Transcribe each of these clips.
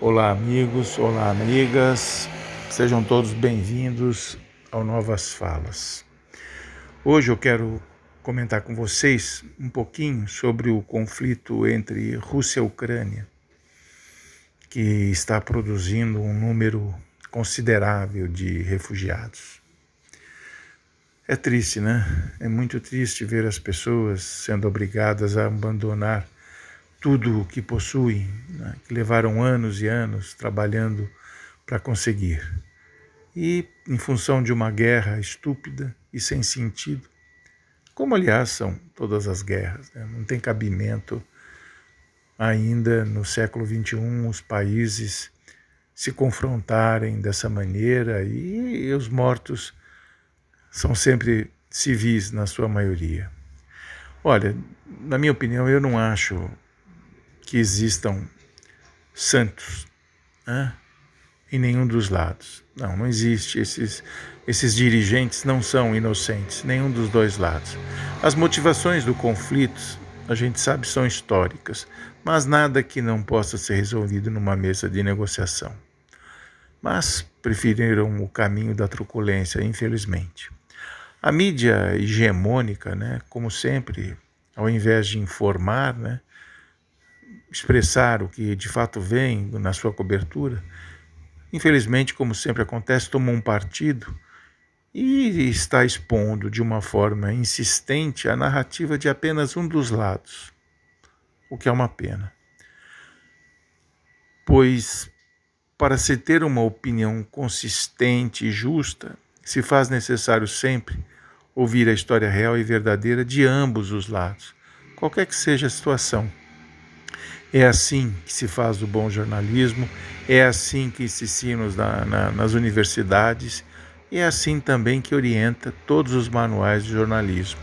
Olá, amigos, olá, amigas, sejam todos bem-vindos ao Novas Falas. Hoje eu quero comentar com vocês um pouquinho sobre o conflito entre Rússia e Ucrânia, que está produzindo um número considerável de refugiados. É triste, né? É muito triste ver as pessoas sendo obrigadas a abandonar tudo o que possuem, né, que levaram anos e anos trabalhando para conseguir. E, em função de uma guerra estúpida e sem sentido, como aliás são todas as guerras, né, não tem cabimento ainda no século XXI os países se confrontarem dessa maneira e os mortos são sempre civis na sua maioria. Olha, na minha opinião, eu não acho que existam santos né, em nenhum dos lados. Não, não existe. Esses, esses dirigentes não são inocentes, nenhum dos dois lados. As motivações do conflito, a gente sabe, são históricas, mas nada que não possa ser resolvido numa mesa de negociação. Mas preferiram o caminho da truculência, infelizmente. A mídia hegemônica, né, como sempre, ao invés de informar, né, expressar o que de fato vem na sua cobertura, infelizmente, como sempre acontece, tomou um partido e está expondo de uma forma insistente a narrativa de apenas um dos lados, o que é uma pena. Pois, para se ter uma opinião consistente e justa, se faz necessário sempre ouvir a história real e verdadeira de ambos os lados, qualquer que seja a situação. É assim que se faz o bom jornalismo, é assim que se ensina na, na, nas universidades é assim também que orienta todos os manuais de jornalismo.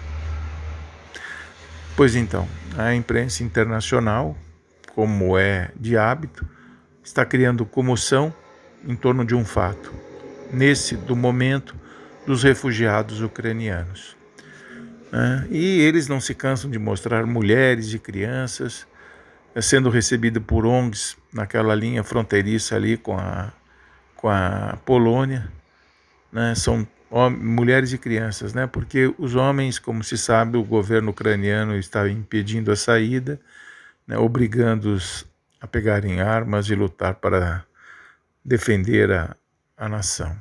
Pois então, a imprensa internacional, como é de hábito, está criando comoção em torno de um fato, nesse do momento dos refugiados ucranianos. E eles não se cansam de mostrar mulheres e crianças sendo recebido por ONGs naquela linha fronteiriça ali com a, com a Polônia, né? são mulheres e crianças, né? porque os homens, como se sabe, o governo ucraniano está impedindo a saída, né? obrigando-os a pegarem armas e lutar para defender a, a nação.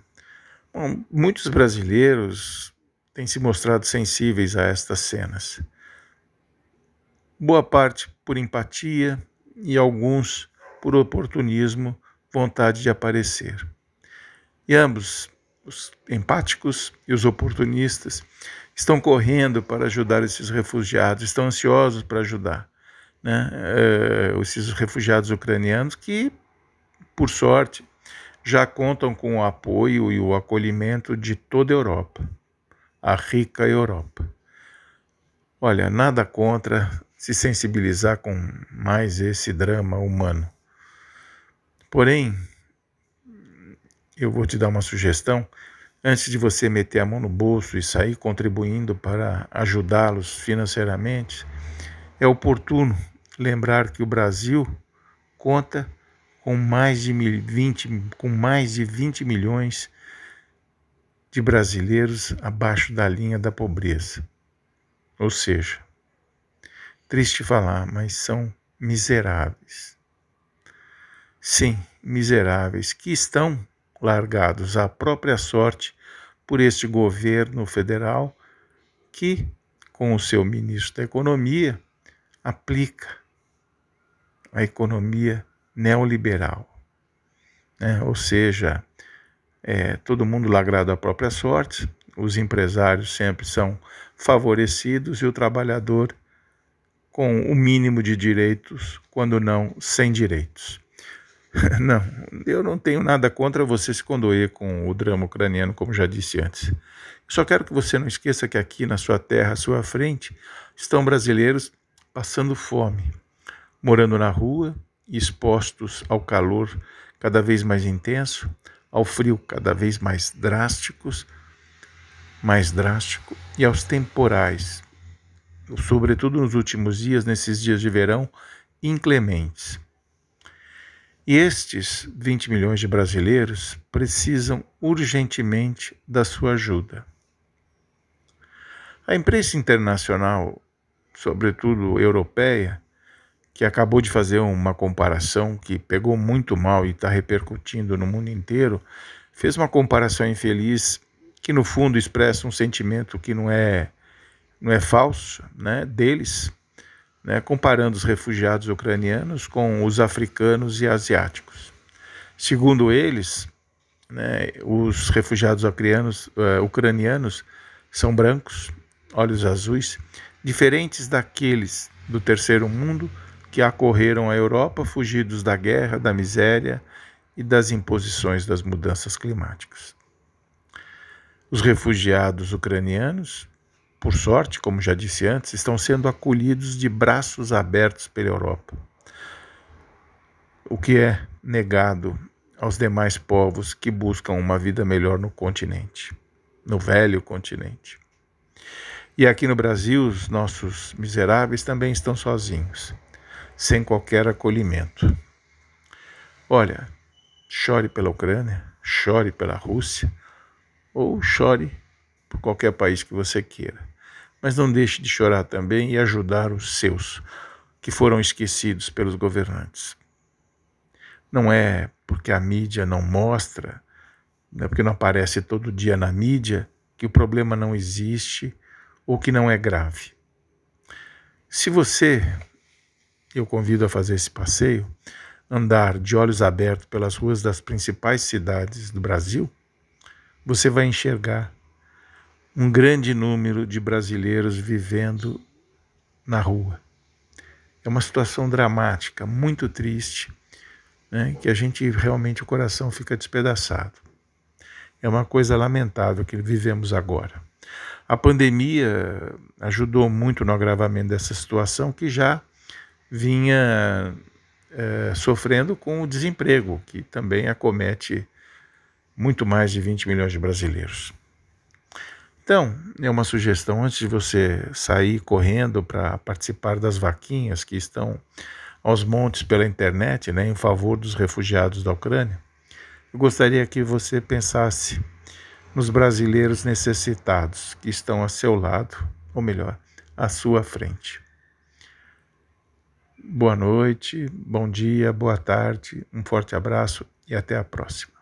Bom, muitos brasileiros têm se mostrado sensíveis a estas cenas boa parte por empatia e alguns por oportunismo, vontade de aparecer. E ambos, os empáticos e os oportunistas, estão correndo para ajudar esses refugiados, estão ansiosos para ajudar né? Uh, esses refugiados ucranianos que, por sorte, já contam com o apoio e o acolhimento de toda a Europa, a rica Europa. Olha, nada contra se sensibilizar com mais esse drama humano. Porém, eu vou te dar uma sugestão. Antes de você meter a mão no bolso e sair contribuindo para ajudá-los financeiramente, é oportuno lembrar que o Brasil conta com mais de 20, com mais de 20 milhões de brasileiros abaixo da linha da pobreza. Ou seja, Triste falar, mas são miseráveis. Sim, miseráveis, que estão largados à própria sorte por este governo federal que, com o seu ministro da Economia, aplica a economia neoliberal. Né? Ou seja, é, todo mundo lagrado à própria sorte, os empresários sempre são favorecidos e o trabalhador com o mínimo de direitos, quando não sem direitos. Não, eu não tenho nada contra você se condoer com o drama ucraniano, como já disse antes. Só quero que você não esqueça que aqui na sua terra, à sua frente, estão brasileiros passando fome, morando na rua, expostos ao calor cada vez mais intenso, ao frio cada vez mais drásticos, mais drástico e aos temporais sobretudo nos últimos dias, nesses dias de verão inclementes. E estes 20 milhões de brasileiros precisam urgentemente da sua ajuda. A imprensa internacional, sobretudo europeia, que acabou de fazer uma comparação que pegou muito mal e está repercutindo no mundo inteiro, fez uma comparação infeliz que no fundo expressa um sentimento que não é não é falso, né, deles, né, comparando os refugiados ucranianos com os africanos e asiáticos. Segundo eles, né, os refugiados ucranianos, uh, ucranianos são brancos, olhos azuis, diferentes daqueles do terceiro mundo que acorreram à Europa fugidos da guerra, da miséria e das imposições das mudanças climáticas. Os refugiados ucranianos, por sorte, como já disse antes, estão sendo acolhidos de braços abertos pela Europa, o que é negado aos demais povos que buscam uma vida melhor no continente, no velho continente. E aqui no Brasil, os nossos miseráveis também estão sozinhos sem qualquer acolhimento. Olha, chore pela Ucrânia, chore pela Rússia, ou chore por qualquer país que você queira. Mas não deixe de chorar também e ajudar os seus, que foram esquecidos pelos governantes. Não é porque a mídia não mostra, não é porque não aparece todo dia na mídia, que o problema não existe ou que não é grave. Se você eu convido a fazer esse passeio, andar de olhos abertos pelas ruas das principais cidades do Brasil, você vai enxergar um grande número de brasileiros vivendo na rua. É uma situação dramática, muito triste, né, que a gente realmente o coração fica despedaçado. É uma coisa lamentável que vivemos agora. A pandemia ajudou muito no agravamento dessa situação que já vinha é, sofrendo com o desemprego, que também acomete muito mais de 20 milhões de brasileiros. Então, é uma sugestão antes de você sair correndo para participar das vaquinhas que estão aos montes pela internet, né, em favor dos refugiados da Ucrânia. Eu gostaria que você pensasse nos brasileiros necessitados que estão a seu lado, ou melhor, à sua frente. Boa noite, bom dia, boa tarde, um forte abraço e até a próxima.